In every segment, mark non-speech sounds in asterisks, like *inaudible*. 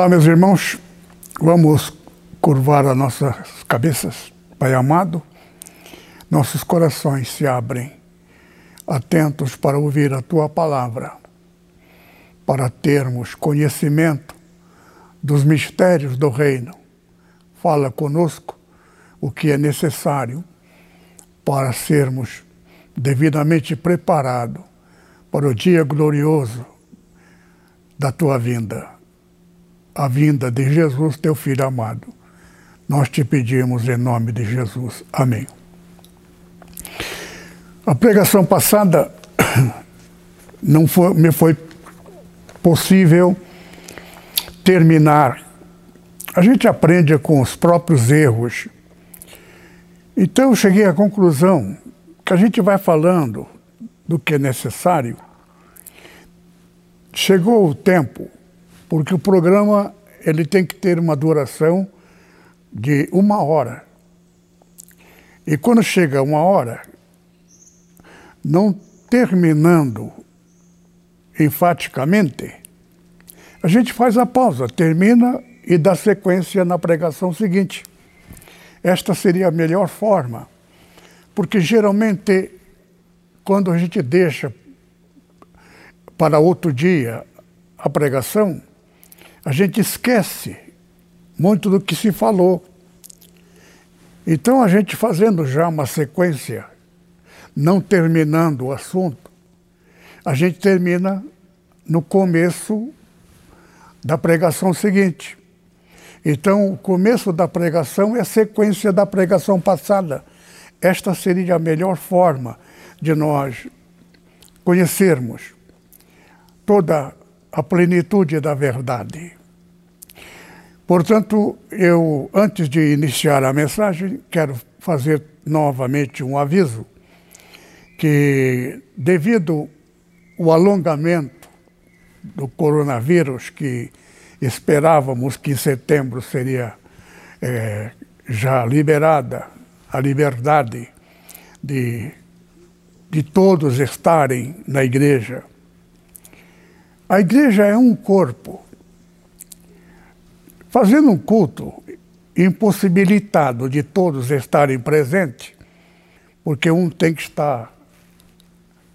Olá, meus irmãos. Vamos curvar as nossas cabeças, Pai amado. Nossos corações se abrem, atentos para ouvir a tua palavra, para termos conhecimento dos mistérios do reino. Fala conosco o que é necessário para sermos devidamente preparados para o dia glorioso da tua vinda a vinda de Jesus, teu Filho amado. Nós te pedimos em nome de Jesus. Amém. A pregação passada *coughs* não foi, me foi possível terminar. A gente aprende com os próprios erros. Então eu cheguei à conclusão que a gente vai falando do que é necessário. Chegou o tempo porque o programa ele tem que ter uma duração de uma hora. E quando chega uma hora, não terminando enfaticamente, a gente faz a pausa, termina e dá sequência na pregação seguinte. Esta seria a melhor forma, porque geralmente, quando a gente deixa para outro dia a pregação, a gente esquece muito do que se falou. Então, a gente fazendo já uma sequência, não terminando o assunto, a gente termina no começo da pregação seguinte. Então, o começo da pregação é a sequência da pregação passada. Esta seria a melhor forma de nós conhecermos toda a plenitude da verdade. Portanto, eu, antes de iniciar a mensagem, quero fazer novamente um aviso que, devido ao alongamento do coronavírus, que esperávamos que em setembro seria é, já liberada a liberdade de, de todos estarem na igreja a igreja é um corpo. Fazendo um culto impossibilitado de todos estarem presentes, porque um tem que estar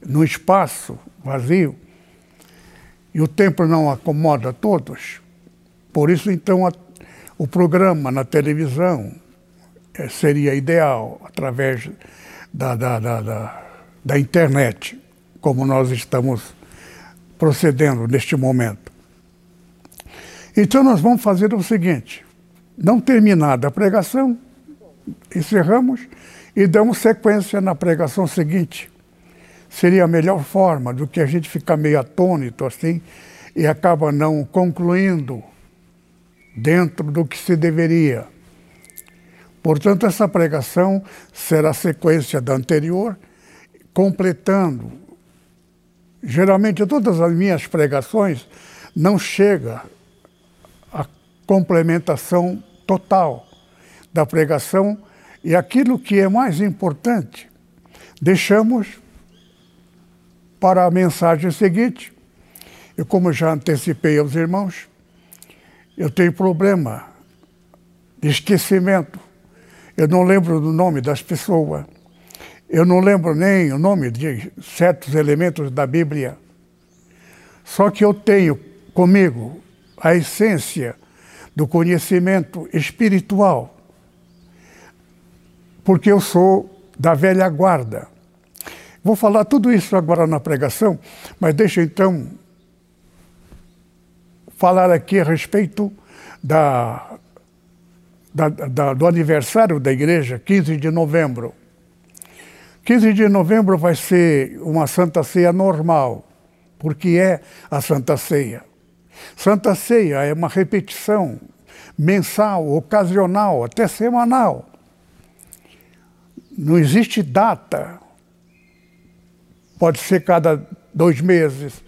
no espaço vazio e o templo não acomoda todos. Por isso, então, a, o programa na televisão é, seria ideal através da, da, da, da, da internet, como nós estamos procedendo neste momento. Então nós vamos fazer o seguinte: não terminada a pregação, encerramos e damos sequência na pregação seguinte. Seria a melhor forma do que a gente ficar meio atônito assim e acaba não concluindo dentro do que se deveria. Portanto, essa pregação será sequência da anterior, completando Geralmente, todas as minhas pregações não chega à complementação total da pregação e aquilo que é mais importante, deixamos para a mensagem seguinte. Eu, como já antecipei aos irmãos, eu tenho problema de esquecimento. Eu não lembro do nome das pessoas. Eu não lembro nem o nome de certos elementos da Bíblia. Só que eu tenho comigo a essência do conhecimento espiritual, porque eu sou da velha guarda. Vou falar tudo isso agora na pregação, mas deixa então falar aqui a respeito da, da, da, do aniversário da igreja, 15 de novembro. 15 de novembro vai ser uma Santa Ceia normal, porque é a Santa Ceia. Santa Ceia é uma repetição mensal, ocasional, até semanal. Não existe data. Pode ser cada dois meses,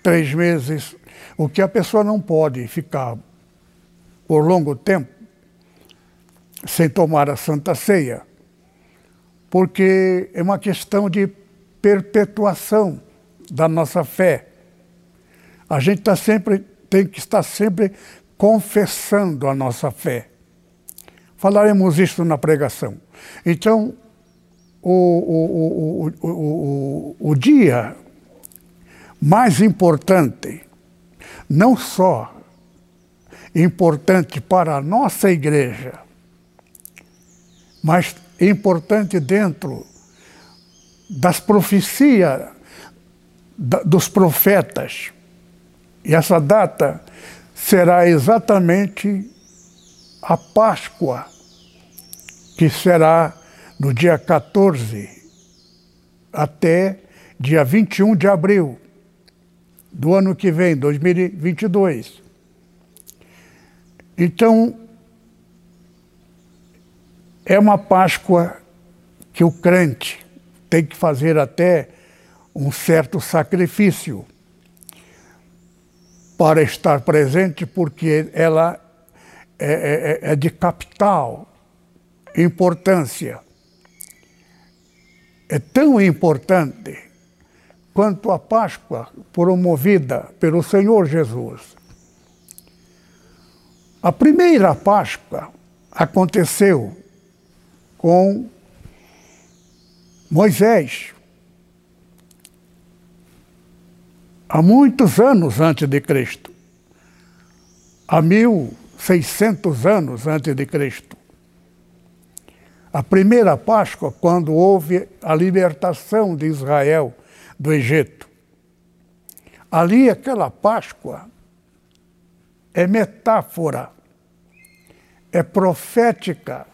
três meses. O que a pessoa não pode ficar por longo tempo sem tomar a Santa Ceia, porque é uma questão de perpetuação da nossa fé. A gente tá sempre, tem que estar sempre confessando a nossa fé. Falaremos isso na pregação. Então, o, o, o, o, dia mais importante, não só importante para a nossa igreja, mas importante dentro das profecias dos profetas. E essa data será exatamente a Páscoa, que será no dia 14 até dia 21 de abril do ano que vem, 2022. Então, é uma Páscoa que o crente tem que fazer até um certo sacrifício para estar presente, porque ela é, é, é de capital importância. É tão importante quanto a Páscoa promovida pelo Senhor Jesus. A primeira Páscoa aconteceu com Moisés, há muitos anos antes de Cristo, há 1600 anos antes de Cristo. A primeira Páscoa, quando houve a libertação de Israel do Egito. Ali, aquela Páscoa é metáfora, é profética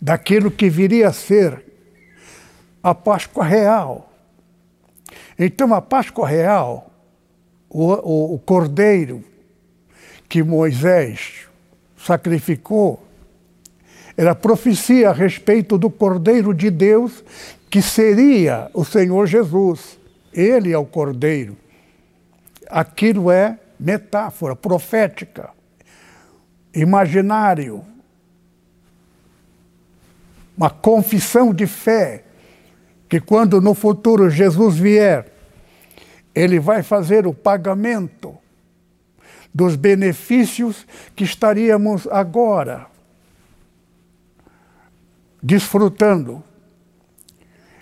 daquilo que viria a ser a Páscoa real então, a Páscoa real, o, o, o cordeiro que Moisés sacrificou, era profecia a respeito do cordeiro de Deus que seria o Senhor Jesus. Ele é o cordeiro. Aquilo é metáfora profética, imaginário, uma confissão de fé que quando no futuro Jesus vier, ele vai fazer o pagamento dos benefícios que estaríamos agora desfrutando.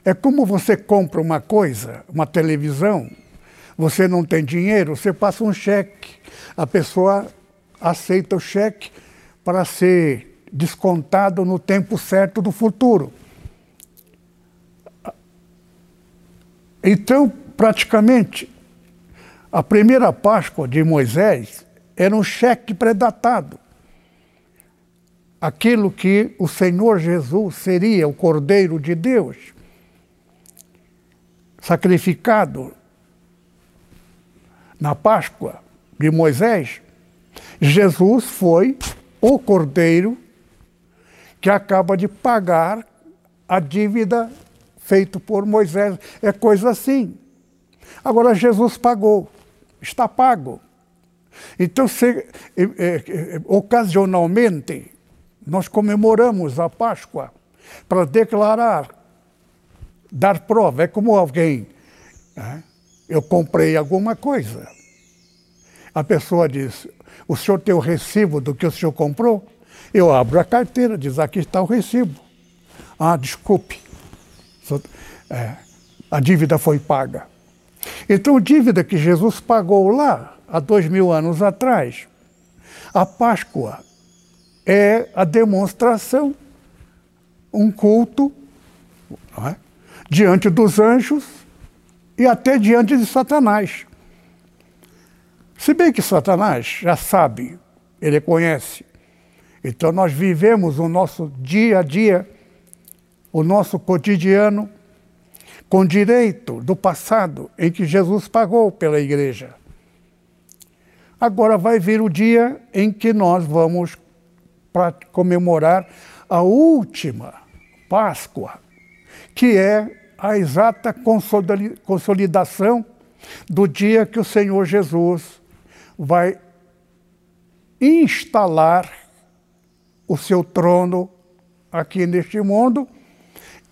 É como você compra uma coisa, uma televisão, você não tem dinheiro, você passa um cheque. A pessoa aceita o cheque para ser descontado no tempo certo do futuro. Então, praticamente, a primeira Páscoa de Moisés era um cheque predatado. Aquilo que o Senhor Jesus seria o Cordeiro de Deus, sacrificado na Páscoa de Moisés, Jesus foi o Cordeiro que acaba de pagar a dívida feito por Moisés. É coisa assim. Agora, Jesus pagou, está pago. Então, se, ocasionalmente, nós comemoramos a Páscoa para declarar, dar prova. É como alguém, né? eu comprei alguma coisa. A pessoa diz: O senhor tem o recibo do que o senhor comprou? Eu abro a carteira, diz: Aqui está o recibo. Ah, desculpe. É, a dívida foi paga. Então, dívida que Jesus pagou lá, há dois mil anos atrás, a Páscoa é a demonstração, um culto é? diante dos anjos e até diante de Satanás. Se bem que Satanás já sabe, ele conhece. Então nós vivemos o nosso dia a dia o nosso cotidiano com direito do passado em que Jesus pagou pela igreja. Agora vai vir o dia em que nós vamos comemorar a última Páscoa, que é a exata consolidação do dia que o Senhor Jesus vai instalar o seu trono aqui neste mundo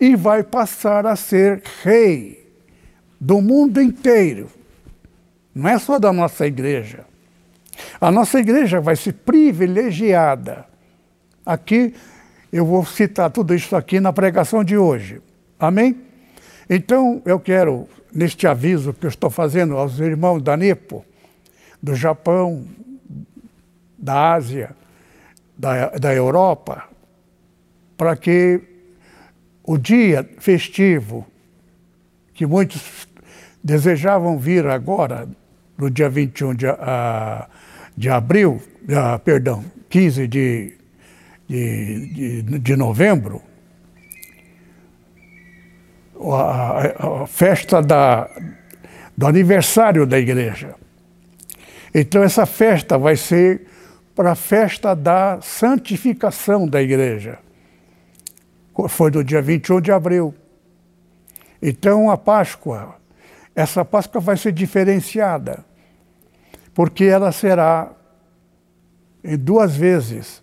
e vai passar a ser rei do mundo inteiro. Não é só da nossa igreja. A nossa igreja vai ser privilegiada. Aqui eu vou citar tudo isso aqui na pregação de hoje. Amém? Então eu quero, neste aviso que eu estou fazendo aos irmãos da NEPO, do Japão, da Ásia, da, da Europa, para que o dia festivo que muitos desejavam vir agora, no dia 21 de, uh, de abril, uh, perdão, 15 de, de, de, de novembro, a, a, festa da, do aniversário da igreja. Então, essa festa vai ser para a festa da santificação da igreja. Foi no dia 21 de abril. Então, a Páscoa, essa Páscoa vai ser diferenciada, porque ela será em duas vezes,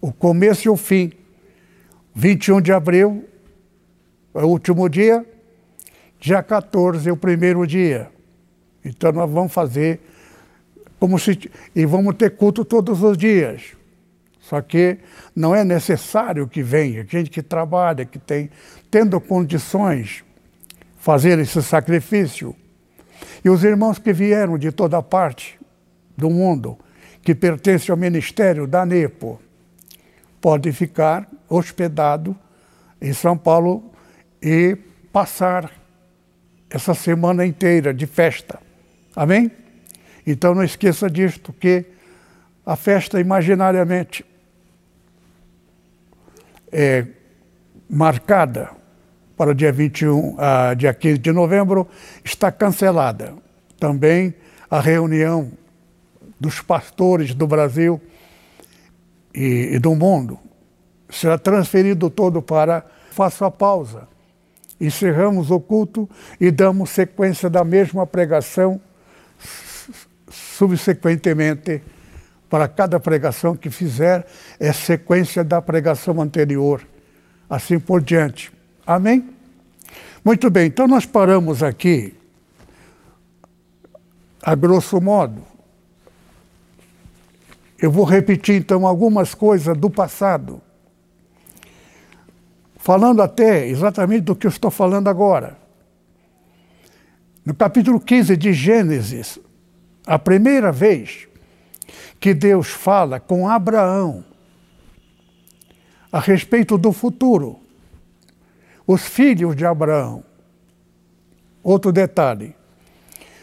o começo e o fim. 21 de abril é o último dia, dia 14 é o primeiro dia. Então nós vamos fazer como se e vamos ter culto todos os dias. Só que não é necessário que venha, gente que trabalha, que tem tendo condições fazer esse sacrifício. E os irmãos que vieram de toda parte do mundo, que pertencem ao ministério da NEPO, podem ficar hospedado em São Paulo e passar essa semana inteira de festa. Amém? Então não esqueça disto, que a festa imaginariamente é marcada para o dia 21 a dia 15 de novembro está cancelada. Também a reunião dos pastores do Brasil e, e do mundo será transferido todo para faço a pausa. Encerramos o culto e damos sequência da mesma pregação subsequentemente, para cada pregação que fizer, é sequência da pregação anterior, assim por diante. Amém? Muito bem, então nós paramos aqui, a grosso modo. Eu vou repetir então algumas coisas do passado, falando até exatamente do que eu estou falando agora. No capítulo 15 de Gênesis, a primeira vez que Deus fala com Abraão a respeito do futuro, os filhos de Abraão. Outro detalhe: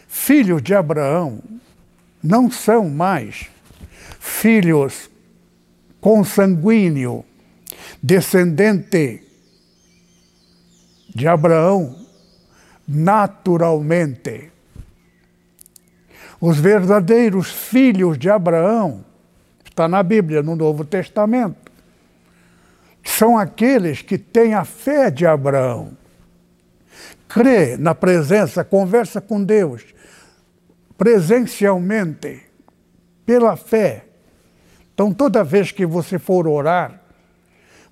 filhos de Abraão não são mais filhos consanguíneo, descendente de Abraão naturalmente. Os verdadeiros filhos de Abraão, está na Bíblia, no Novo Testamento, são aqueles que têm a fé de Abraão. Crê na presença, conversa com Deus presencialmente, pela fé. Então, toda vez que você for orar,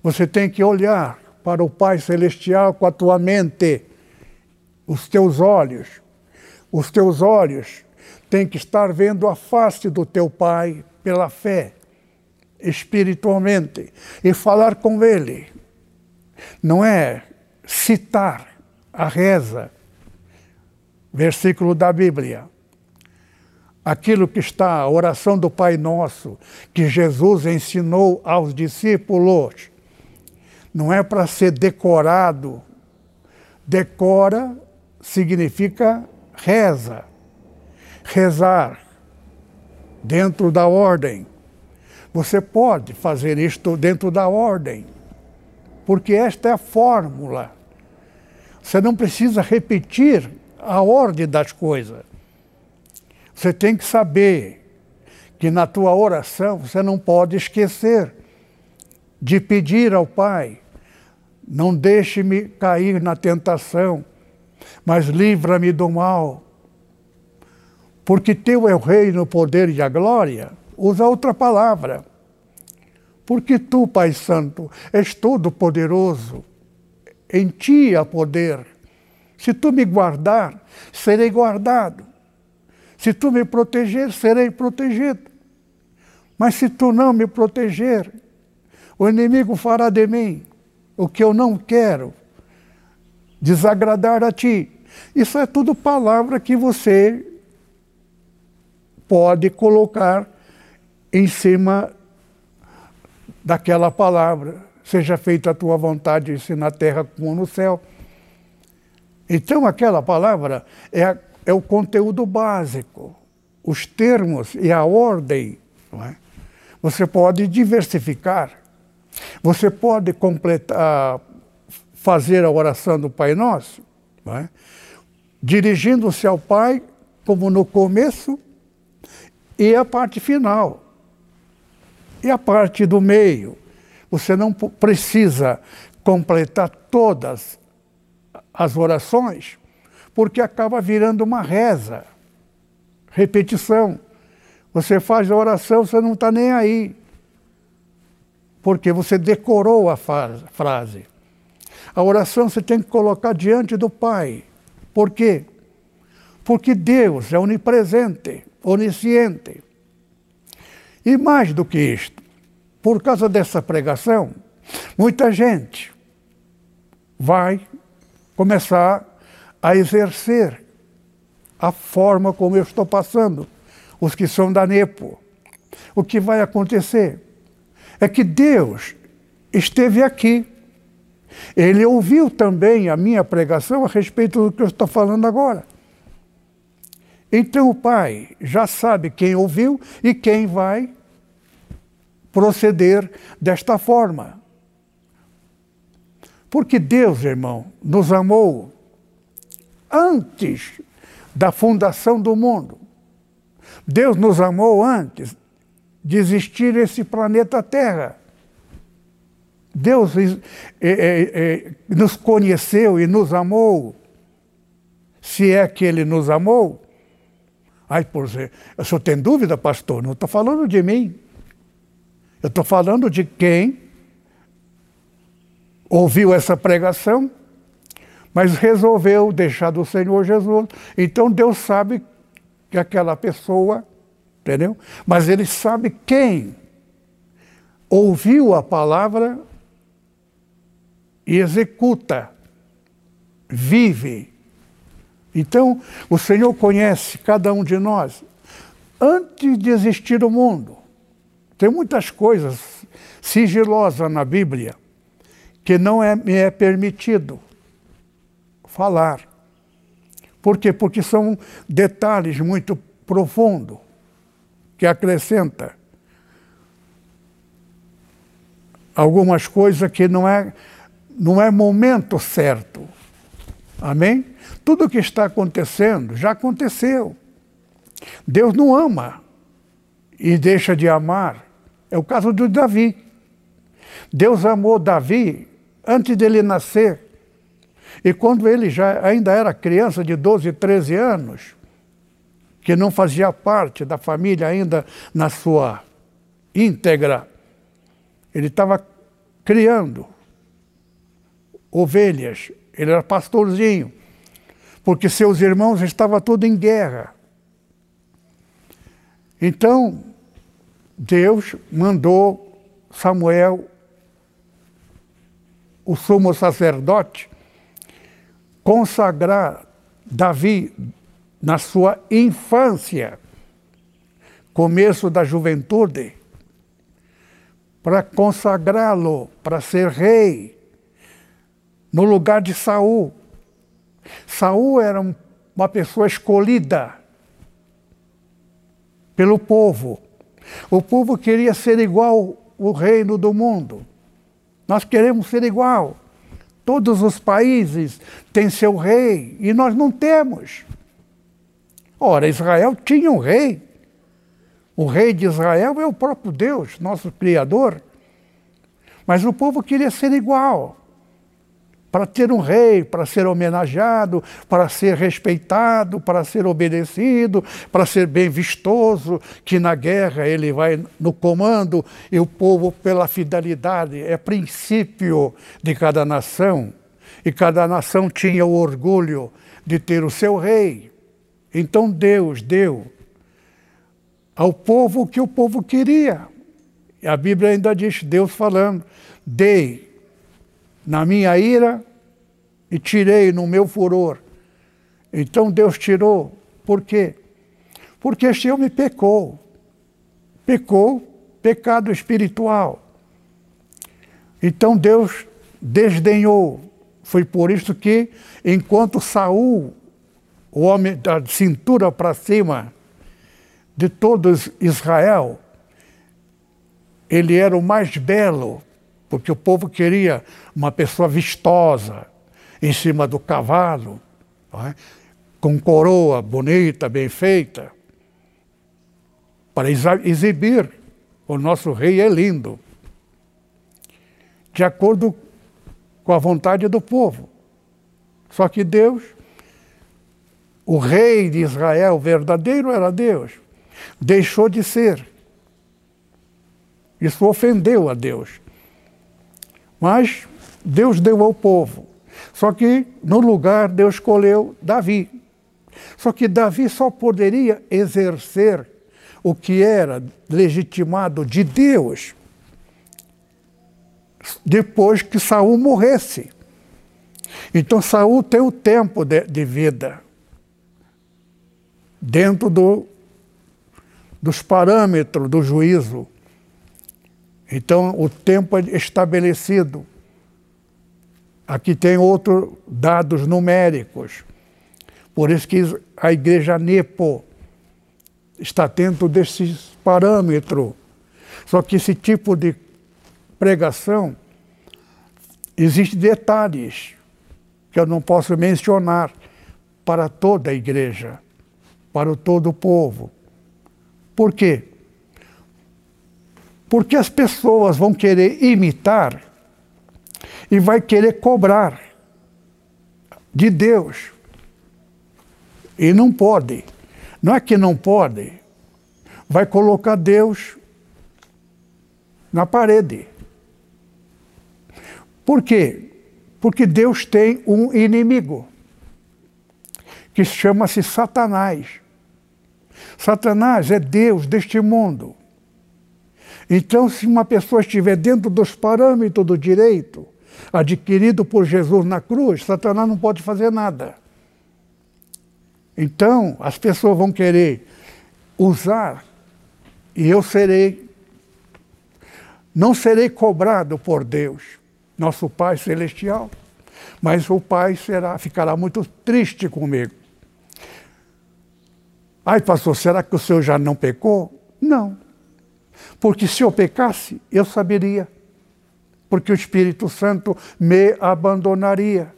você tem que olhar para o Pai Celestial com a tua mente, os teus olhos. Os teus olhos tem que estar vendo a face do teu Pai pela fé, espiritualmente, e falar com Ele. Não é citar a reza, versículo da Bíblia. Aquilo que está, a oração do Pai Nosso, que Jesus ensinou aos discípulos, não é para ser decorado. Decora significa reza rezar dentro da ordem. Você pode fazer isto dentro da ordem, porque esta é a fórmula. Você não precisa repetir a ordem das coisas. Você tem que saber que na tua oração você não pode esquecer de pedir ao Pai: não deixe-me cair na tentação, mas livra-me do mal. Porque teu é o reino, o poder e a glória. Usa outra palavra. Porque tu, Pai Santo, és todo poderoso. Em ti há poder. Se tu me guardar, serei guardado. Se tu me proteger, serei protegido. Mas se tu não me proteger, o inimigo fará de mim o que eu não quero, desagradar a ti. Isso é tudo palavra que você pode colocar em cima daquela palavra. Seja feita a tua vontade, assim na terra como no céu. Então, aquela palavra é, a, é o conteúdo básico, os termos e a ordem. É? Você pode diversificar, você pode completar, fazer a oração do Pai Nosso, é? dirigindo-se ao Pai como no começo e a parte final. E a parte do meio. Você não precisa completar todas as orações, porque acaba virando uma reza, repetição. Você faz a oração, você não está nem aí, porque você decorou a frase. A oração você tem que colocar diante do Pai. Por quê? Porque Deus é onipresente, onisciente. E mais do que isto, por causa dessa pregação, muita gente vai começar a exercer a forma como eu estou passando, os que são da NEPO. O que vai acontecer é que Deus esteve aqui. Ele ouviu também a minha pregação a respeito do que eu estou falando agora. Então o Pai já sabe quem ouviu e quem vai proceder desta forma. Porque Deus, irmão, nos amou antes da fundação do mundo. Deus nos amou antes de existir esse planeta Terra. Deus é, é, é, nos conheceu e nos amou. Se é que Ele nos amou. Ai, por o senhor tem dúvida, pastor? Não estou falando de mim. Eu estou falando de quem ouviu essa pregação, mas resolveu deixar do Senhor Jesus. Então Deus sabe que aquela pessoa, entendeu? Mas Ele sabe quem ouviu a palavra e executa, vive. Então, o Senhor conhece cada um de nós antes de existir o mundo. Tem muitas coisas sigilosas na Bíblia que não é, me é permitido falar. Por quê? Porque são detalhes muito profundos que acrescenta algumas coisas que não é, não é momento certo. Amém? Tudo o que está acontecendo já aconteceu. Deus não ama e deixa de amar. É o caso de Davi. Deus amou Davi antes dele nascer. E quando ele já ainda era criança de 12, 13 anos, que não fazia parte da família ainda na sua íntegra, ele estava criando ovelhas, ele era pastorzinho, porque seus irmãos estavam todos em guerra. Então, Deus mandou Samuel o sumo sacerdote, consagrar Davi na sua infância, começo da juventude, para consagrá-lo para ser rei no lugar de Saul. Saul era uma pessoa escolhida pelo povo. O povo queria ser igual o reino do mundo. Nós queremos ser igual. Todos os países têm seu rei e nós não temos. Ora, Israel tinha um rei, O rei de Israel é o próprio Deus, nosso Criador. Mas o povo queria ser igual para ter um rei, para ser homenageado, para ser respeitado, para ser obedecido, para ser bem vistoso, que na guerra ele vai no comando e o povo pela fidelidade é princípio de cada nação. E cada nação tinha o orgulho de ter o seu rei. Então Deus deu ao povo o que o povo queria. A Bíblia ainda diz, Deus falando, dei na minha ira e tirei no meu furor. Então Deus tirou. Por quê? Porque este homem pecou. Pecou, pecado espiritual. Então Deus desdenhou. Foi por isso que, enquanto Saul, o homem da cintura para cima de todos Israel, ele era o mais belo, porque o povo queria uma pessoa vistosa, em cima do cavalo, é? com coroa bonita, bem feita, para exibir o nosso rei é lindo, de acordo com a vontade do povo. Só que Deus, o rei de Israel verdadeiro era Deus, deixou de ser. Isso ofendeu a Deus. Mas Deus deu ao povo. Só que no lugar Deus escolheu Davi. Só que Davi só poderia exercer o que era legitimado de Deus depois que Saul morresse. Então Saul tem o tempo de, de vida dentro do, dos parâmetros do juízo. Então o tempo é estabelecido. Aqui tem outros dados numéricos. Por isso que a igreja Nepo está dentro desses parâmetros. Só que esse tipo de pregação existe detalhes que eu não posso mencionar para toda a igreja, para todo o povo. Por quê? Porque as pessoas vão querer imitar e vai querer cobrar de Deus. E não pode. Não é que não pode. Vai colocar Deus na parede. Por quê? Porque Deus tem um inimigo que chama-se Satanás. Satanás é Deus deste mundo. Então, se uma pessoa estiver dentro dos parâmetros do direito, adquirido por Jesus na cruz, Satanás não pode fazer nada. Então, as pessoas vão querer usar e eu serei, não serei cobrado por Deus, nosso Pai Celestial, mas o Pai será, ficará muito triste comigo. Ai, pastor, será que o senhor já não pecou? Não. Porque se eu pecasse, eu saberia porque o Espírito Santo me abandonaria.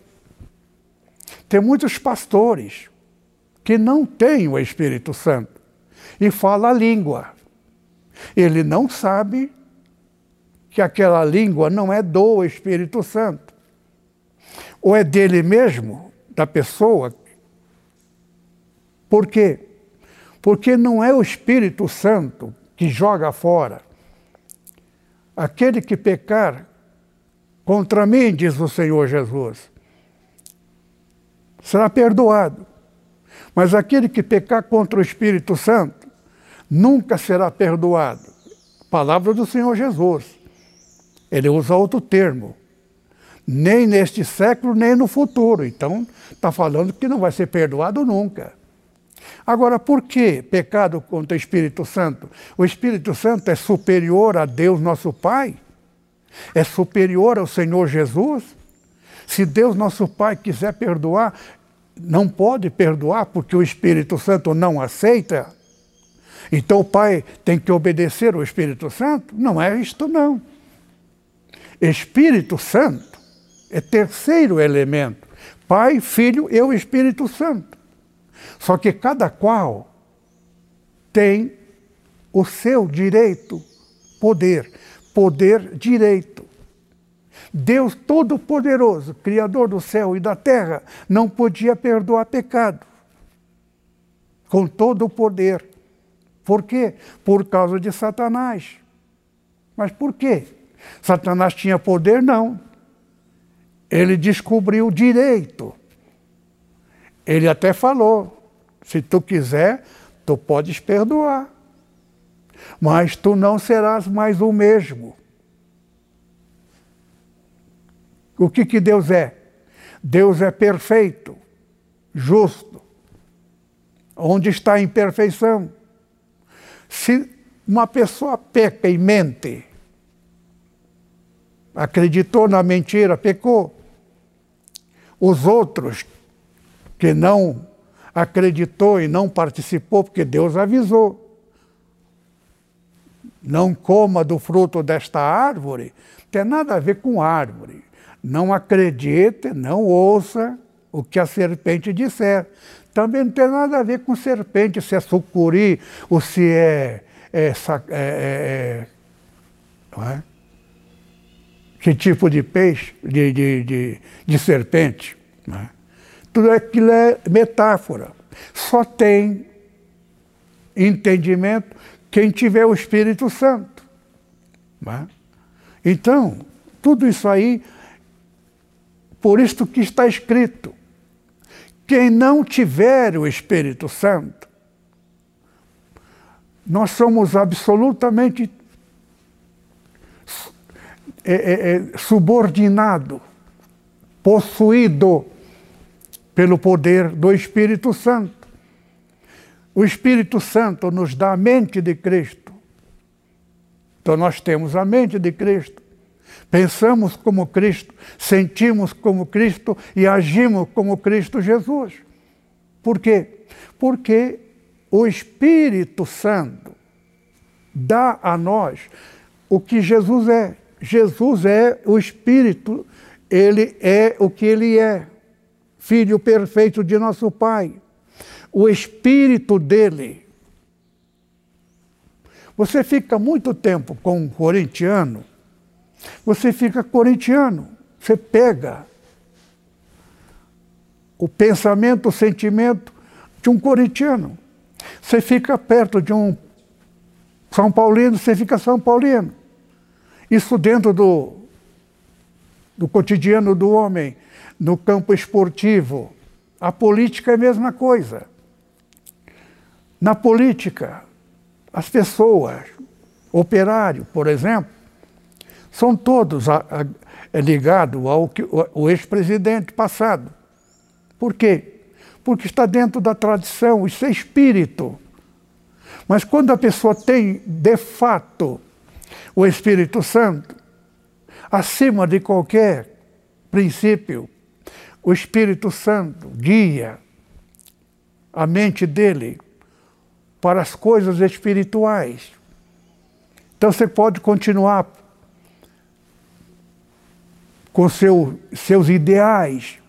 Tem muitos pastores que não têm o Espírito Santo e fala a língua. Ele não sabe que aquela língua não é do Espírito Santo. Ou é dele mesmo, da pessoa. Por quê? Porque não é o Espírito Santo que joga fora. Aquele que pecar contra mim, diz o Senhor Jesus, será perdoado. Mas aquele que pecar contra o Espírito Santo nunca será perdoado. Palavra do Senhor Jesus. Ele usa outro termo. Nem neste século, nem no futuro. Então, está falando que não vai ser perdoado nunca. Agora, por que pecado contra o Espírito Santo? O Espírito Santo é superior a Deus, nosso Pai? é superior ao Senhor Jesus? Se Deus, nosso Pai, quiser perdoar, não pode perdoar porque o Espírito Santo não aceita? Então o Pai tem que obedecer ao Espírito Santo? Não é isto, não. Espírito Santo é terceiro elemento. Pai, Filho e o Espírito Santo. Só que cada qual tem o seu direito, poder, poder, direito. Deus Todo-Poderoso, Criador do céu e da terra, não podia perdoar pecado com todo o poder. Por quê? Por causa de Satanás. Mas por quê? Satanás tinha poder? Não. Ele descobriu direito. Ele até falou: se tu quiser, tu podes perdoar. Mas tu não serás mais o mesmo. O que, que Deus é? Deus é perfeito, justo. Onde está a imperfeição? Se uma pessoa peca e mente, acreditou na mentira, pecou. Os outros que não acreditou e não participou, porque Deus avisou. Não coma do fruto desta árvore, tem nada a ver com árvore. Não acredite, não ouça o que a serpente disser. Também não tem nada a ver com serpente, se é sucuri ou se é. é, é, é, é que tipo de peixe, de, de, de, de serpente. É? Tudo aquilo é metáfora. Só tem entendimento quem tiver o Espírito Santo. É? Então, tudo isso aí, por isso que está escrito. Quem não tiver o Espírito Santo, nós somos absolutamente é, é, é, subordinado, possuído pelo poder do Espírito Santo. O Espírito Santo nos dá a mente de Cristo. Então nós temos a mente de Cristo. Pensamos como Cristo, sentimos como Cristo e agimos como Cristo Jesus. Por quê? Porque o Espírito Santo dá a nós o que Jesus é. Jesus é o Espírito, ele é o que ele é, Filho perfeito de nosso Pai. O Espírito dele. Você fica muito tempo com um corintiano você fica corintiano, você pega o pensamento, o sentimento de um corintiano. Você fica perto de um São Paulino, você fica São Paulino. Isso dentro do, do cotidiano do homem, no campo esportivo. A política é a mesma coisa. Na política, as pessoas, operário, por exemplo, são todos é ligados ao, ao ex-presidente passado. Por quê? Porque está dentro da tradição, isso é espírito. Mas quando a pessoa tem, de fato, o Espírito Santo, acima de qualquer princípio, o Espírito Santo guia a mente dele para as coisas espirituais. Então você pode continuar com seu, seus ideais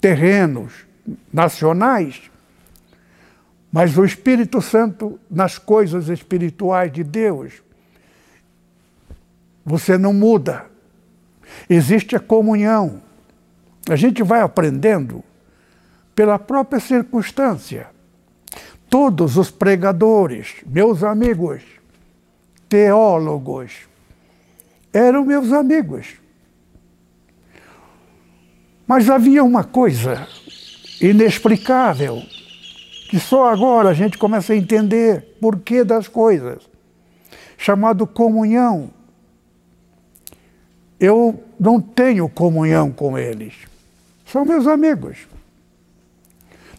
terrenos, nacionais, mas o Espírito Santo nas coisas espirituais de Deus, você não muda. Existe a comunhão. A gente vai aprendendo pela própria circunstância. Todos os pregadores, meus amigos, teólogos, eram meus amigos. Mas havia uma coisa inexplicável, que só agora a gente começa a entender porquê das coisas, chamado comunhão. Eu não tenho comunhão com eles. São meus amigos.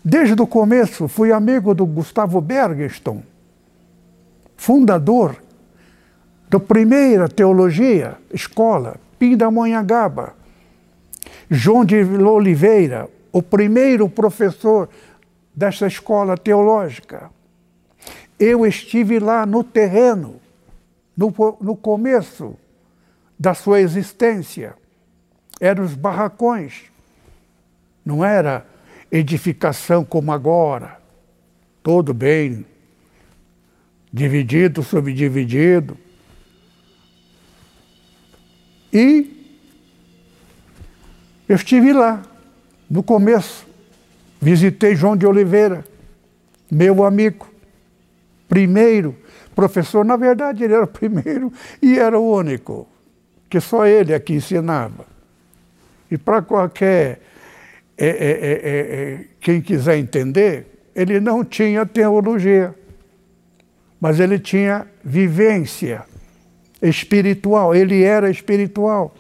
Desde o começo fui amigo do Gustavo Bergeston, fundador da primeira teologia, escola, Pindamonhangaba João de Oliveira, o primeiro professor dessa escola teológica. Eu estive lá no terreno, no, no começo da sua existência. Eram os barracões, não era edificação como agora, todo bem dividido, subdividido. E eu estive lá, no começo. Visitei João de Oliveira, meu amigo, primeiro professor. Na verdade, ele era o *laughs* primeiro e era o único, que só ele aqui ensinava. E para qualquer. É, é, é, quem quiser entender, ele não tinha teologia, mas ele tinha vivência espiritual, ele era espiritual.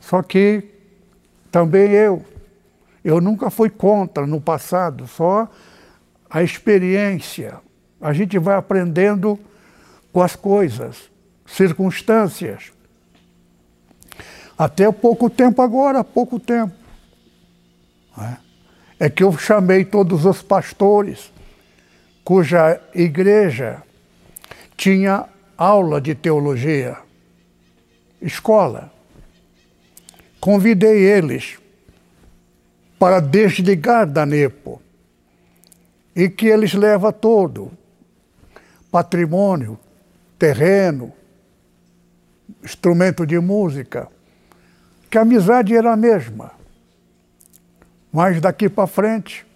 Só que também eu, eu nunca fui contra no passado, só a experiência. A gente vai aprendendo com as coisas, circunstâncias. Até pouco tempo agora, pouco tempo. É? é que eu chamei todos os pastores cuja igreja tinha aula de teologia, escola. Convidei eles para desligar da NEPO e que eles levam todo patrimônio, terreno, instrumento de música, que a amizade era a mesma. Mas daqui para frente,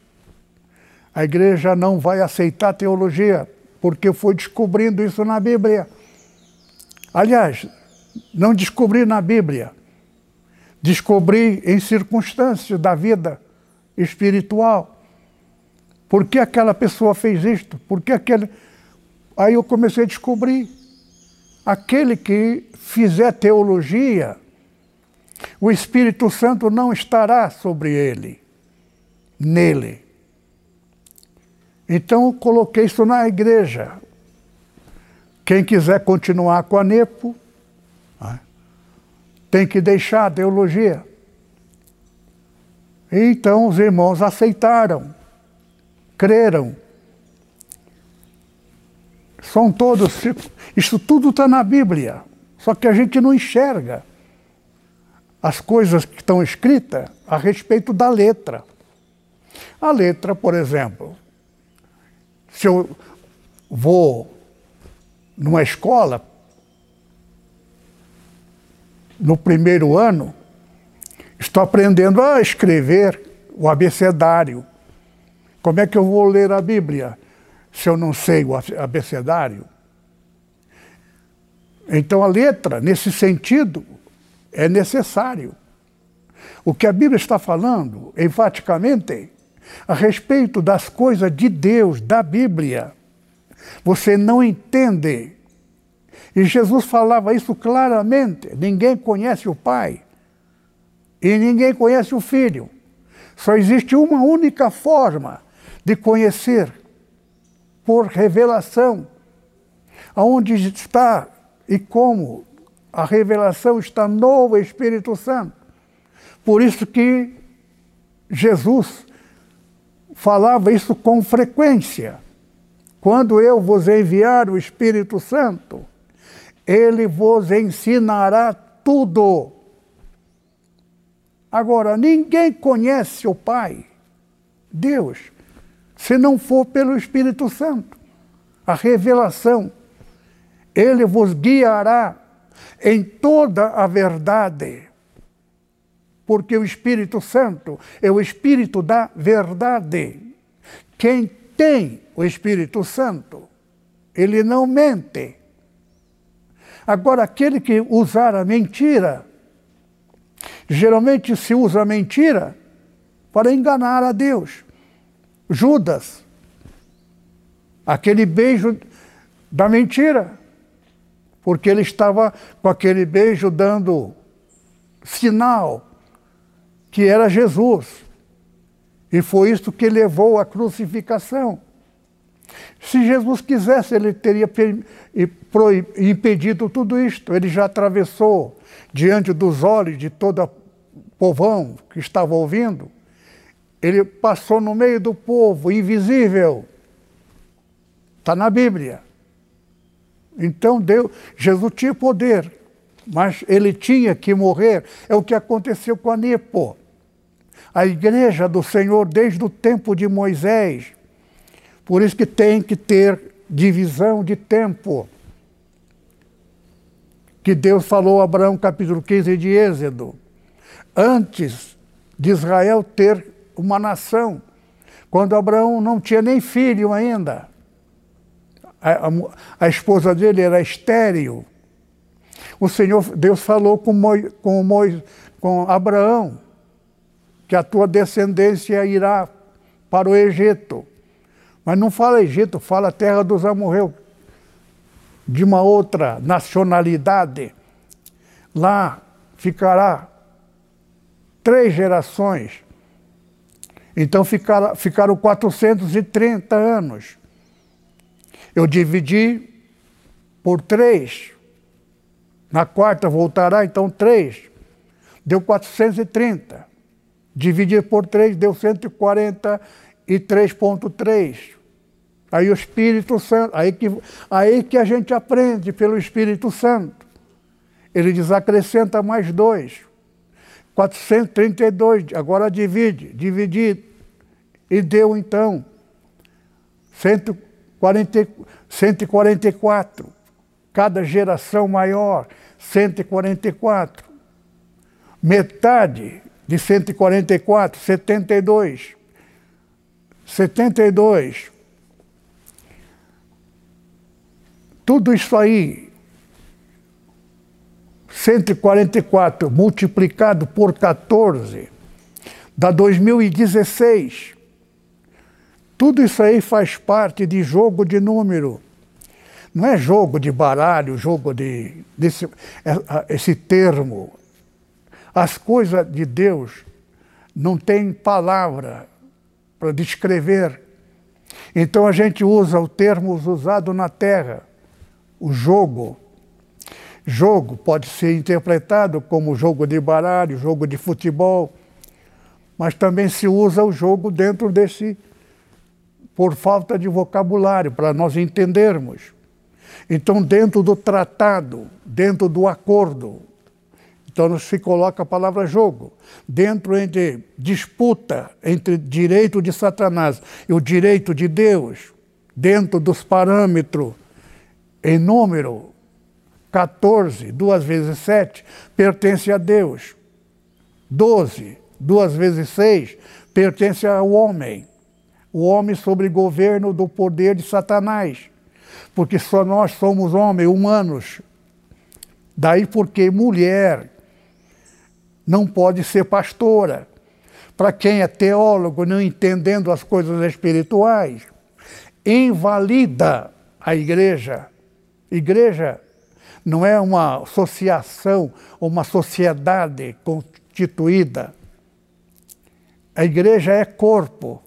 a igreja não vai aceitar teologia porque fui descobrindo isso na Bíblia. Aliás, não descobri na Bíblia, descobri em circunstâncias da vida espiritual. Por que aquela pessoa fez isto? Por que aquele. Aí eu comecei a descobrir. Aquele que fizer teologia, o Espírito Santo não estará sobre ele, nele. Então coloquei isso na igreja. Quem quiser continuar com a NEPO, né, tem que deixar a teologia. Então os irmãos aceitaram, creram. São todos. *laughs* Isso tudo está na Bíblia. Só que a gente não enxerga as coisas que estão escritas a respeito da letra. A letra, por exemplo, se eu vou numa escola, no primeiro ano, estou aprendendo a escrever o abecedário. Como é que eu vou ler a Bíblia se eu não sei o abecedário? Então a letra, nesse sentido, é necessário. O que a Bíblia está falando, enfaticamente, a respeito das coisas de Deus, da Bíblia. Você não entende. E Jesus falava isso claramente: ninguém conhece o Pai e ninguém conhece o Filho. Só existe uma única forma de conhecer por revelação. Aonde está e como a revelação está no Espírito Santo. Por isso que Jesus falava isso com frequência. Quando eu vos enviar o Espírito Santo, ele vos ensinará tudo. Agora, ninguém conhece o Pai, Deus, se não for pelo Espírito Santo. A revelação. Ele vos guiará em toda a verdade porque o Espírito Santo é o Espírito da verdade. Quem tem o Espírito Santo, ele não mente. Agora, aquele que usar a mentira, geralmente se usa a mentira para enganar a Deus. Judas, aquele beijo da mentira, porque ele estava com aquele beijo dando sinal que era Jesus. E foi isso que levou à crucificação. Se Jesus quisesse, ele teria impedido tudo isto. Ele já atravessou diante dos olhos de todo o povão que estava ouvindo. Ele passou no meio do povo, invisível. Está na Bíblia. Então Deus, Jesus tinha poder, mas ele tinha que morrer. É o que aconteceu com a Nepo a igreja do Senhor desde o tempo de Moisés. Por isso que tem que ter divisão de tempo que Deus falou a Abraão, capítulo 15 de Êxodo, antes de Israel ter uma nação, quando Abraão não tinha nem filho ainda. A, a, esposa dele era estéril. O Senhor, Deus falou com, Mo, com, Mo, com Abraão que a tua descendência irá para o Egito. Mas não fala Egito, fala terra dos amorreus, de uma outra nacionalidade. Lá ficará três gerações. Então ficaram, ficaram 430 anos. Eu dividi por três. Na quarta voltará, então três. Deu 430. Dividir por três deu 143,3. Aí o Espírito Santo, aí que, aí que a gente aprende pelo Espírito Santo. Ele diz: acrescenta mais dois. 432, agora divide, divide. E deu então 140, 144. Cada geração maior, 144. Metade de 144, 72. 72. Tudo isso aí 144 multiplicado por 14 dá 2016. Tudo isso aí faz parte de jogo de número. Não é jogo de baralho, jogo de. Desse, é, esse termo. As coisas de Deus não têm palavra para descrever. Então a gente usa o termo usado na terra, o jogo. Jogo pode ser interpretado como jogo de baralho, jogo de futebol, mas também se usa o jogo dentro desse, por falta de vocabulário, para nós entendermos. Então, dentro do tratado, dentro do acordo, então se coloca a palavra jogo. Dentro entre disputa entre direito de Satanás e o direito de Deus, dentro dos parâmetros em número, 14, duas vezes 7, pertence a Deus. 12, duas vezes 6, pertence ao homem. O homem sobre governo do poder de Satanás. Porque só nós somos homens, humanos. Daí porque mulher não pode ser pastora. Para quem é teólogo, não entendendo as coisas espirituais, invalida a igreja. Igreja não é uma associação uma sociedade constituída. A igreja é corpo,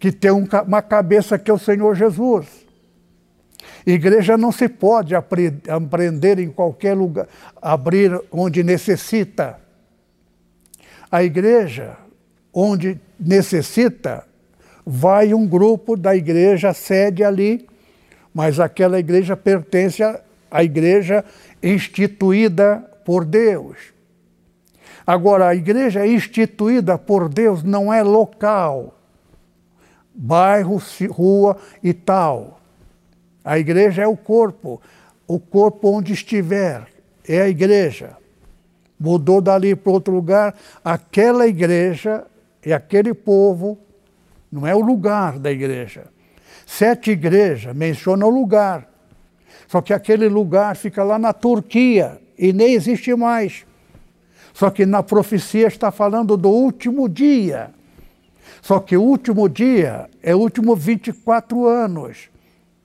que tem uma cabeça que é o Senhor Jesus. Igreja não se pode aprender em qualquer lugar, abrir onde necessita. A igreja, onde necessita, vai um grupo da igreja, sede ali, mas aquela igreja pertence a igreja instituída por Deus. Agora, a igreja instituída por Deus não é local, bairro, rua e tal. A igreja é o corpo, o corpo onde estiver, é a igreja. Mudou dali para outro lugar, aquela igreja e aquele povo não é o lugar da igreja. Sete igrejas menciona o lugar. Só que aquele lugar fica lá na Turquia e nem existe mais. Só que na profecia está falando do último dia. Só que o último dia é último 24 anos.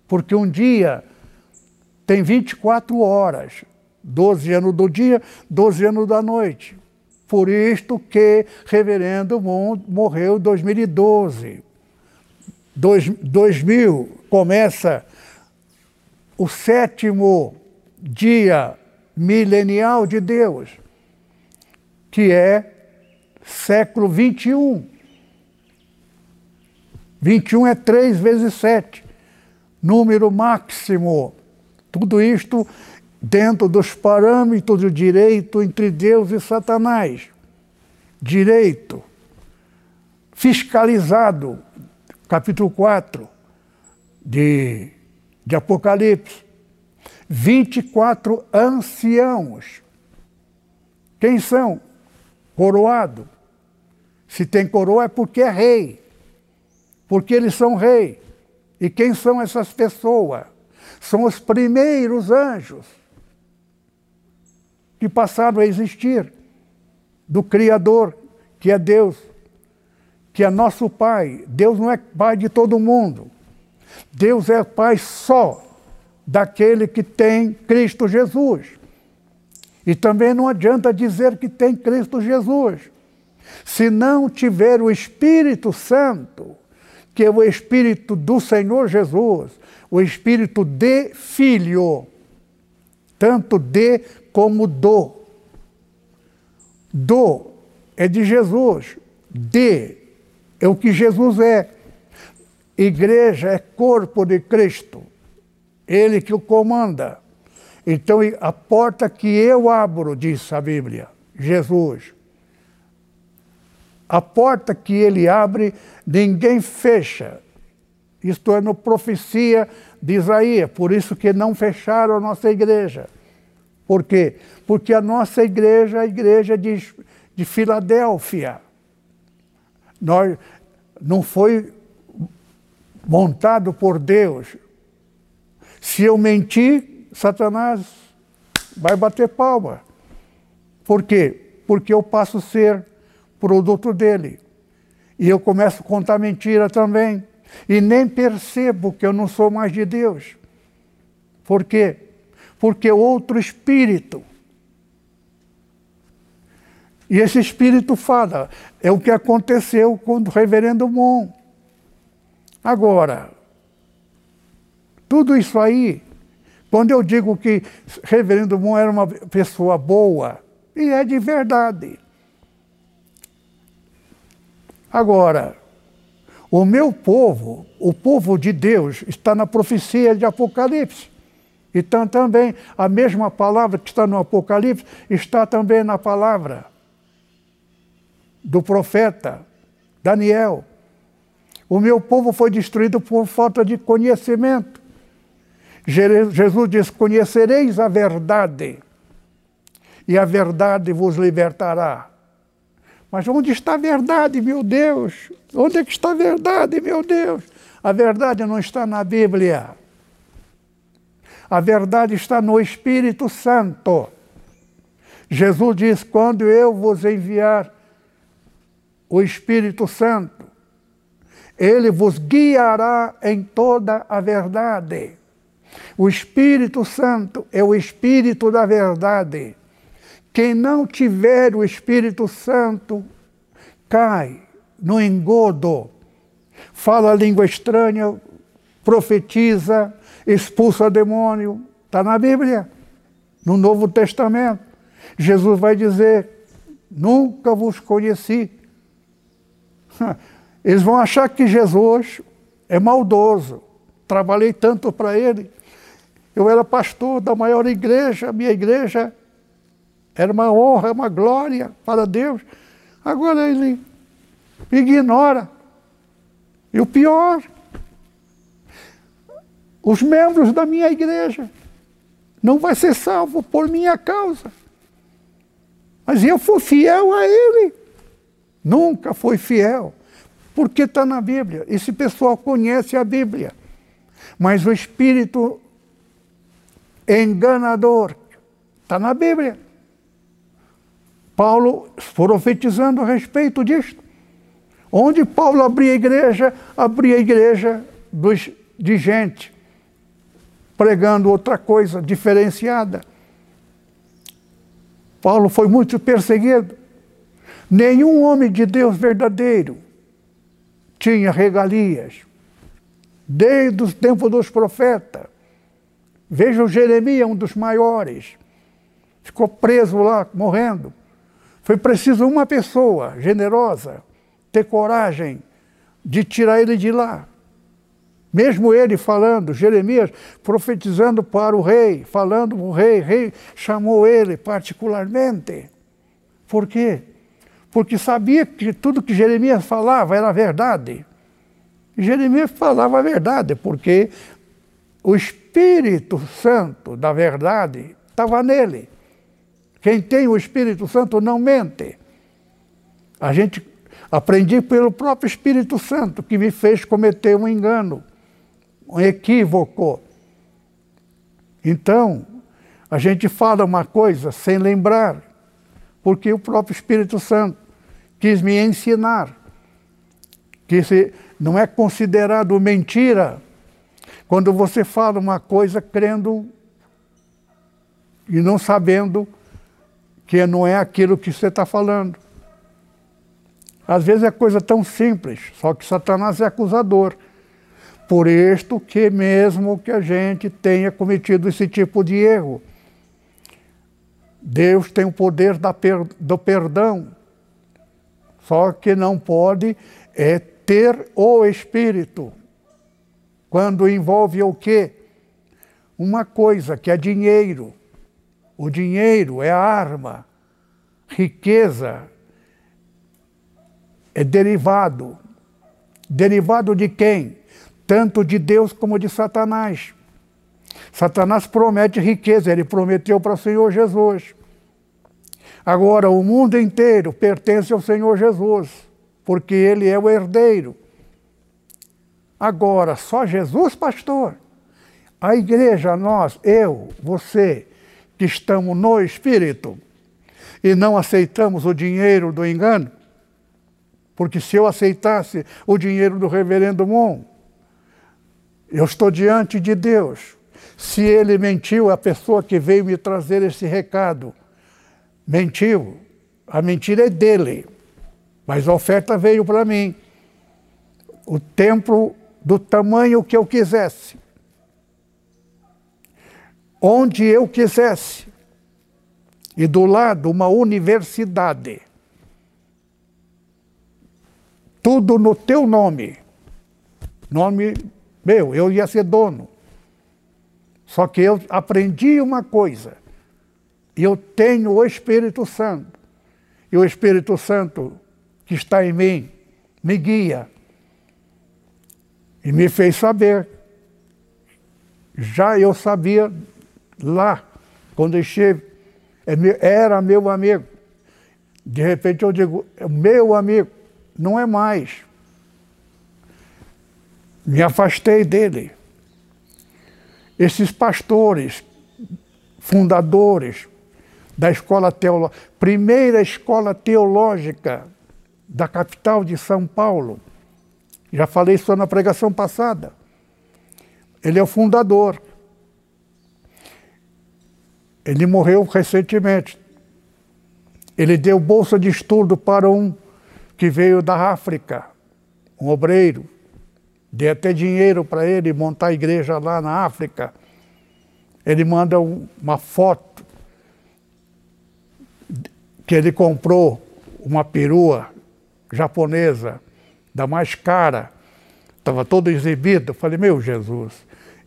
Porque um dia tem 24 horas. 12 anos do dia, 12 anos da noite. Por isto que Reverendo morreu em 2012. Dois, 2000 começa o sétimo dia milenial de Deus, que é século 21. 21 é 3 vezes 7, número máximo. Tudo isto dentro dos parâmetros do direito entre Deus e Satanás. Direito fiscalizado, capítulo 4 de, de Apocalipse. 24 anciãos. Quem são? Coroado. Se tem coroa é porque é rei. Porque eles são rei. E quem são essas pessoas? São os primeiros anjos que passaram a existir do Criador, que é Deus, que é nosso Pai. Deus não é Pai de todo mundo. Deus é Pai só daquele que tem Cristo Jesus. E também não adianta dizer que tem Cristo Jesus. Se não tiver o Espírito Santo, que é o Espírito do Senhor Jesus, o Espírito de Filho, tanto de como do. Do é de Jesus, de é o que Jesus é. Igreja é corpo de Cristo, Ele que o comanda. Então, a porta que eu abro, diz a Bíblia, Jesus. A porta que ele abre, ninguém fecha. Isto é no profecia de Isaías, por isso que não fecharam a nossa igreja. Por quê? Porque a nossa igreja é a igreja de, de Filadélfia. Nós, não foi montado por Deus. Se eu mentir, Satanás vai bater palma. Por quê? Porque eu passo a ser produto dele. E eu começo a contar mentira também. E nem percebo que eu não sou mais de Deus. Por quê? Porque outro espírito. E esse espírito fala. É o que aconteceu com o reverendo Mon. Agora, tudo isso aí, quando eu digo que reverendo Mon era uma pessoa boa, e é de verdade. Agora, o meu povo, o povo de Deus, está na profecia de Apocalipse. Então também a mesma palavra que está no Apocalipse está também na palavra do profeta Daniel. O meu povo foi destruído por falta de conhecimento. Jesus diz: Conhecereis a verdade, e a verdade vos libertará. Mas onde está a verdade, meu Deus? Onde é que está a verdade, meu Deus? A verdade não está na Bíblia. A verdade está no Espírito Santo. Jesus diz: quando eu vos enviar o Espírito Santo, ele vos guiará em toda a verdade. O Espírito Santo é o Espírito da verdade. Quem não tiver o Espírito Santo cai no engodo, fala língua estranha, profetiza, expulsa demônio. Está na Bíblia, no Novo Testamento. Jesus vai dizer: Nunca vos conheci. *laughs* Eles vão achar que Jesus é maldoso. Trabalhei tanto para ele. Eu era pastor da maior igreja, minha igreja era uma honra, uma glória para Deus. Agora ele ignora. E o pior, os membros da minha igreja não vai ser salvo por minha causa. Mas eu fui fiel a ele. Nunca foi fiel. Porque está na Bíblia. Esse pessoal conhece a Bíblia. Mas o espírito enganador está na Bíblia. Paulo profetizando a respeito disto. Onde Paulo abria a igreja, abria a igreja dos, de gente, pregando outra coisa diferenciada. Paulo foi muito perseguido. Nenhum homem de Deus verdadeiro tinha regalias, desde os tempos dos profetas. Veja o Jeremias, um dos maiores. Ficou preso lá, morrendo. Foi preciso uma pessoa generosa ter coragem de tirar ele de lá. Mesmo ele falando, Jeremias profetizando para o rei, falando o rei, o rei chamou ele particularmente. Por quê? Porque sabia que tudo que Jeremias falava era verdade. Jeremias falava a verdade, porque o Espírito Santo da verdade estava nele. Quem tem o Espírito Santo não mente. A gente aprendi pelo próprio Espírito Santo que me fez cometer um engano, um equívoco. Então, a gente fala uma coisa sem lembrar, porque o próprio Espírito Santo quis me ensinar que se não é considerado mentira quando você fala uma coisa crendo e não sabendo que não é aquilo que você está falando. Às vezes é coisa tão simples, só que Satanás é acusador. Por isto que mesmo que a gente tenha cometido esse tipo de erro, Deus tem o poder do perdão. Só que não pode é ter o Espírito. Quando envolve o quê? Uma coisa que é dinheiro. O dinheiro é a arma. Riqueza é derivado. Derivado de quem? Tanto de Deus como de Satanás. Satanás promete riqueza, ele prometeu para o Senhor Jesus. Agora, o mundo inteiro pertence ao Senhor Jesus, porque ele é o herdeiro. Agora, só Jesus, pastor? A igreja, nós, eu, você, que estamos no Espírito e não aceitamos o dinheiro do engano, porque se eu aceitasse o dinheiro do reverendo Mon, eu estou diante de Deus. Se ele mentiu, a pessoa que veio me trazer esse recado mentiu, a mentira é dele, mas a oferta veio para mim. O templo do tamanho que eu quisesse, onde eu quisesse, e do lado uma universidade tudo no teu nome. Nome meu, eu ia ser dono. Só que eu aprendi uma coisa. Eu tenho o Espírito Santo. E o Espírito Santo que está em mim me guia. E me fez saber. Já eu sabia lá, quando estive, é era meu amigo. De repente eu digo, é meu amigo não é mais. Me afastei dele. Esses pastores, fundadores da escola teológica, primeira escola teológica da capital de São Paulo, já falei isso na pregação passada. Ele é o fundador. Ele morreu recentemente. Ele deu bolsa de estudo para um que veio da África, um obreiro. Dei até dinheiro para ele montar a igreja lá na África. Ele manda uma foto que ele comprou uma perua japonesa, da mais cara. Estava todo exibido. Eu falei, meu Jesus,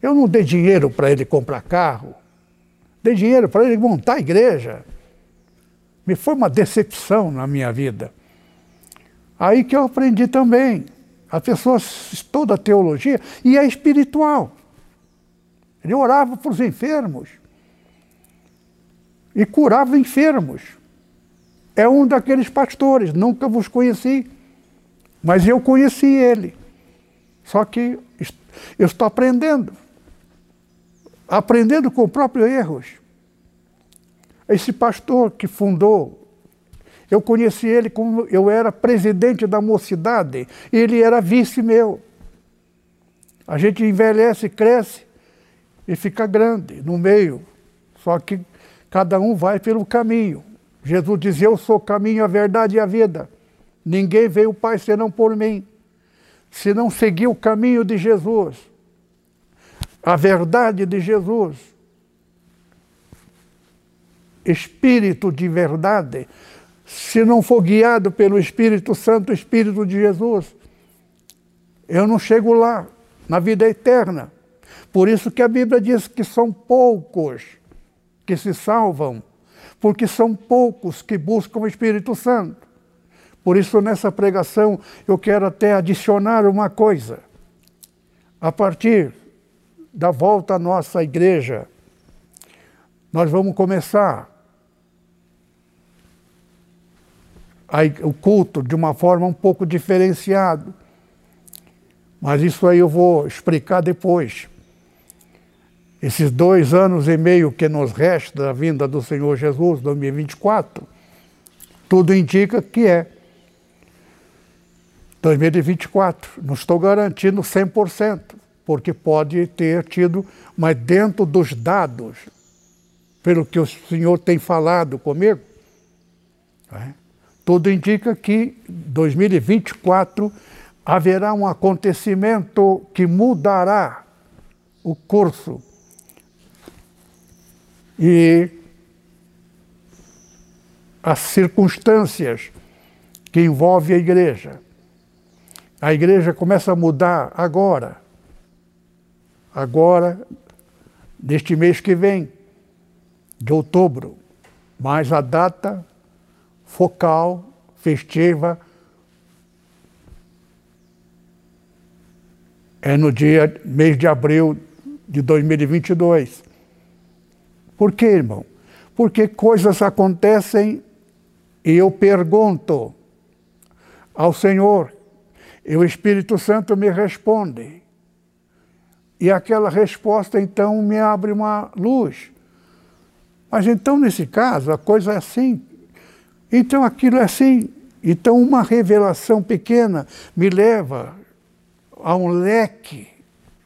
eu não dei dinheiro para ele comprar carro. Dei dinheiro para ele montar a igreja. Me foi uma decepção na minha vida. Aí que eu aprendi também. A pessoa estuda a teologia e é espiritual. Ele orava para os enfermos e curava enfermos. É um daqueles pastores, nunca vos conheci, mas eu conheci ele. Só que eu estou aprendendo. Aprendendo com próprios erros. Esse pastor que fundou eu conheci ele como eu era presidente da mocidade, ele era vice meu. A gente envelhece, cresce e fica grande no meio. Só que cada um vai pelo caminho. Jesus dizia: Eu sou o caminho, a verdade e a vida. Ninguém veio o Pai senão por mim. Se não seguir o caminho de Jesus, a verdade de Jesus, espírito de verdade, se não for guiado pelo Espírito Santo, Espírito de Jesus, eu não chego lá, na vida eterna. Por isso que a Bíblia diz que são poucos que se salvam, porque são poucos que buscam o Espírito Santo. Por isso, nessa pregação, eu quero até adicionar uma coisa. a partir da volta à nossa igreja, nós vamos começar o culto de uma forma um pouco diferenciada. Mas isso aí eu vou explicar depois. Esses dois anos e meio que nos resta da vinda do Senhor Jesus, 2024, tudo indica que é 2024. Não estou garantindo 100%, porque pode ter tido, mas dentro dos dados, pelo que o Senhor tem falado comigo, é, tudo indica que 2024 haverá um acontecimento que mudará o curso e as circunstâncias que envolvem a igreja. A igreja começa a mudar agora. Agora, neste mês que vem, de outubro. Mas a data focal, festiva, é no dia mês de abril de 2022. Por quê, irmão? Porque coisas acontecem e eu pergunto ao Senhor, e o Espírito Santo me responde. E aquela resposta então me abre uma luz. Mas então, nesse caso, a coisa é assim. Então aquilo é assim. Então, uma revelação pequena me leva a um leque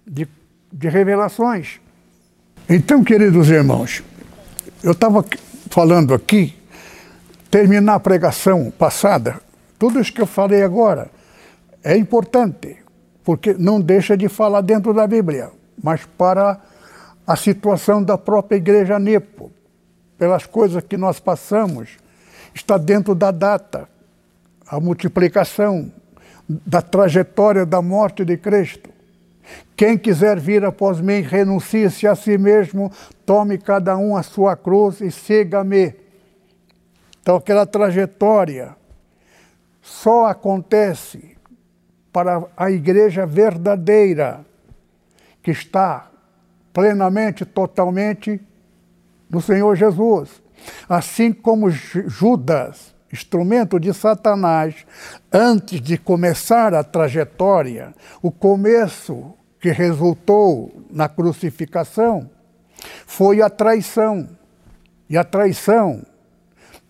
de, de revelações. Então, queridos irmãos, eu estava falando aqui, terminar a pregação passada, tudo isso que eu falei agora é importante, porque não deixa de falar dentro da Bíblia, mas para a situação da própria igreja Nepo, pelas coisas que nós passamos, está dentro da data, a multiplicação da trajetória da morte de Cristo. Quem quiser vir após mim, renuncie-se a si mesmo, tome cada um a sua cruz e siga-me. Então, aquela trajetória só acontece para a igreja verdadeira, que está plenamente, totalmente no Senhor Jesus. Assim como Judas, instrumento de Satanás, antes de começar a trajetória, o começo que resultou na crucificação, foi a traição. E a traição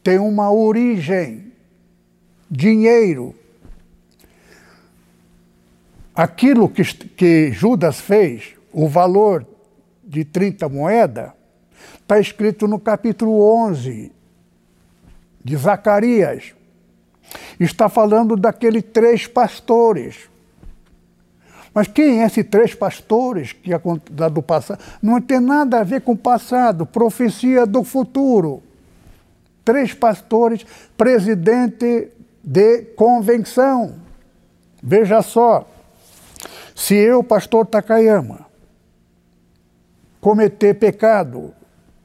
tem uma origem: dinheiro, aquilo que, que Judas fez, o valor de 30 moedas, está escrito no capítulo 11 de Zacarias. Está falando daqueles três pastores. Mas quem é esses três pastores que do passado? Não tem nada a ver com o passado, profecia do futuro. Três pastores, presidente de convenção. Veja só, se eu, pastor Takayama, cometer pecado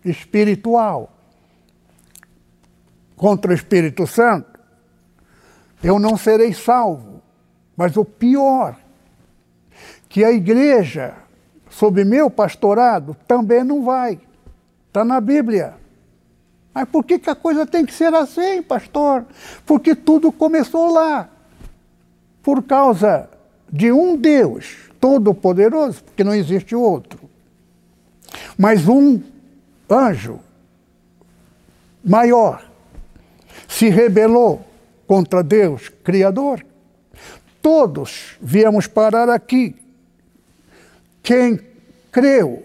espiritual contra o Espírito Santo, eu não serei salvo. Mas o pior, que a igreja, sob meu pastorado, também não vai. Está na Bíblia. Mas por que, que a coisa tem que ser assim, pastor? Porque tudo começou lá. Por causa de um Deus todo-poderoso, porque não existe outro. Mas um anjo maior se rebelou contra Deus, Criador. Todos viemos parar aqui. Quem creu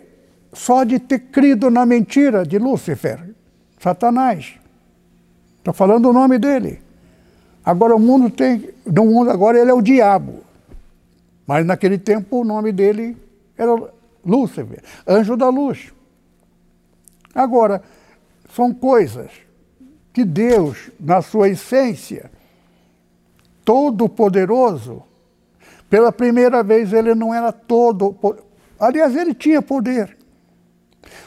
só de ter crido na mentira de Lúcifer, Satanás. Estou falando o nome dele. Agora o mundo tem. No mundo agora ele é o diabo. Mas naquele tempo o nome dele era Lúcifer, anjo da luz. Agora, são coisas que Deus, na sua essência, todo-poderoso, pela primeira vez ele não era todo. Aliás, ele tinha poder.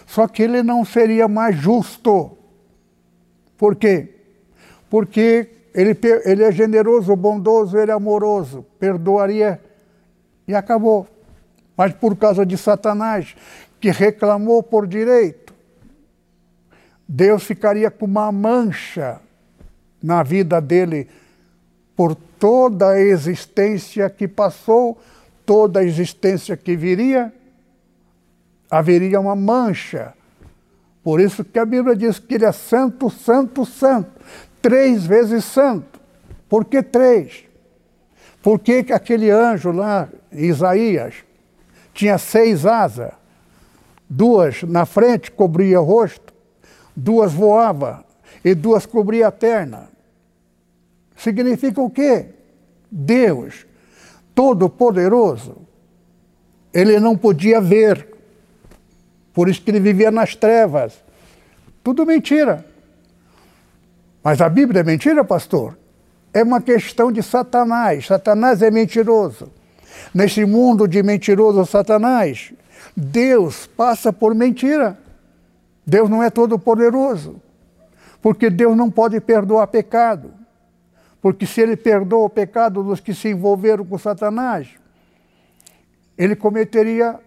Só que ele não seria mais justo. Por quê? Porque ele, ele é generoso, bondoso, ele é amoroso, perdoaria e acabou. mas por causa de Satanás, que reclamou por direito. Deus ficaria com uma mancha na vida dele por toda a existência que passou, toda a existência que viria, haveria uma mancha. Por isso que a Bíblia diz que ele é santo, santo, santo, três vezes santo. Por que três? Por que aquele anjo lá, Isaías, tinha seis asas? Duas na frente cobria o rosto, duas voava e duas cobria a perna. Significa o quê? Deus, todo-poderoso, ele não podia ver. Por isso que ele vivia nas trevas. Tudo mentira. Mas a Bíblia é mentira, pastor? É uma questão de Satanás. Satanás é mentiroso. Nesse mundo de mentiroso Satanás, Deus passa por mentira. Deus não é todo poderoso. Porque Deus não pode perdoar pecado. Porque se ele perdoa o pecado dos que se envolveram com Satanás, ele cometeria,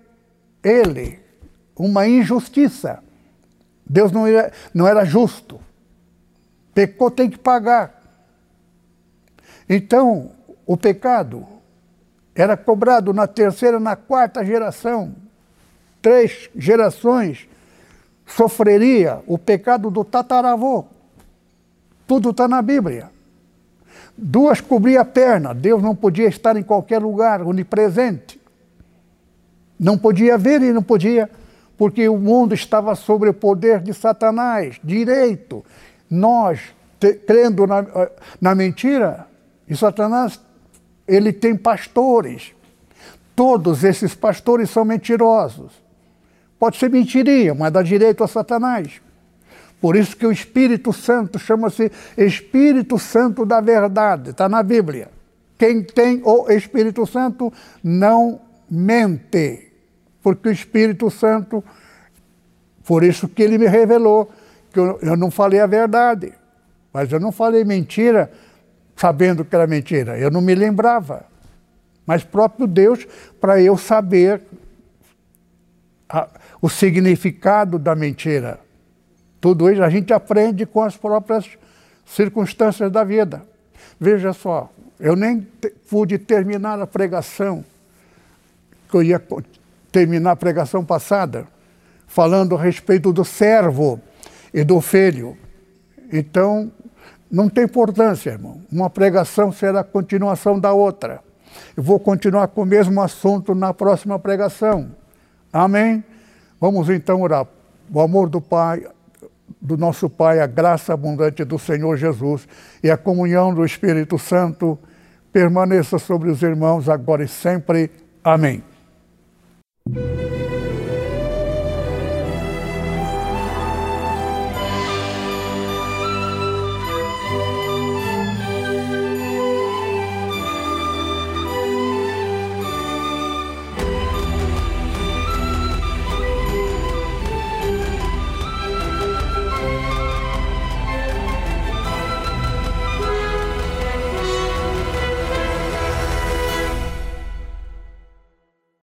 ele, uma injustiça. Deus não era, não era justo. Pecou, tem que pagar. Então, o pecado era cobrado na terceira, na quarta geração. Três gerações sofreria o pecado do tataravô. Tudo está na Bíblia. Duas cobria a perna. Deus não podia estar em qualquer lugar, onipresente. Não podia ver e não podia, porque o mundo estava sob o poder de Satanás, direito. Nós, te, crendo na, na mentira, e Satanás, ele tem pastores. Todos esses pastores são mentirosos. Pode ser mentiria, mas dá direito a Satanás. Por isso que o Espírito Santo chama-se Espírito Santo da verdade, está na Bíblia. Quem tem o Espírito Santo não mente, porque o Espírito Santo, por isso que ele me revelou, que eu, eu não falei a verdade, mas eu não falei mentira sabendo que era mentira, eu não me lembrava. Mas próprio Deus, para eu saber a, o significado da mentira. Tudo isso a gente aprende com as próprias circunstâncias da vida. Veja só, eu nem pude terminar a pregação, que eu ia terminar a pregação passada, falando a respeito do servo e do filho. Então, não tem importância, irmão. Uma pregação será a continuação da outra. Eu vou continuar com o mesmo assunto na próxima pregação. Amém? Vamos então orar. O amor do Pai, do nosso Pai, a graça abundante do Senhor Jesus e a comunhão do Espírito Santo permaneça sobre os irmãos agora e sempre. Amém.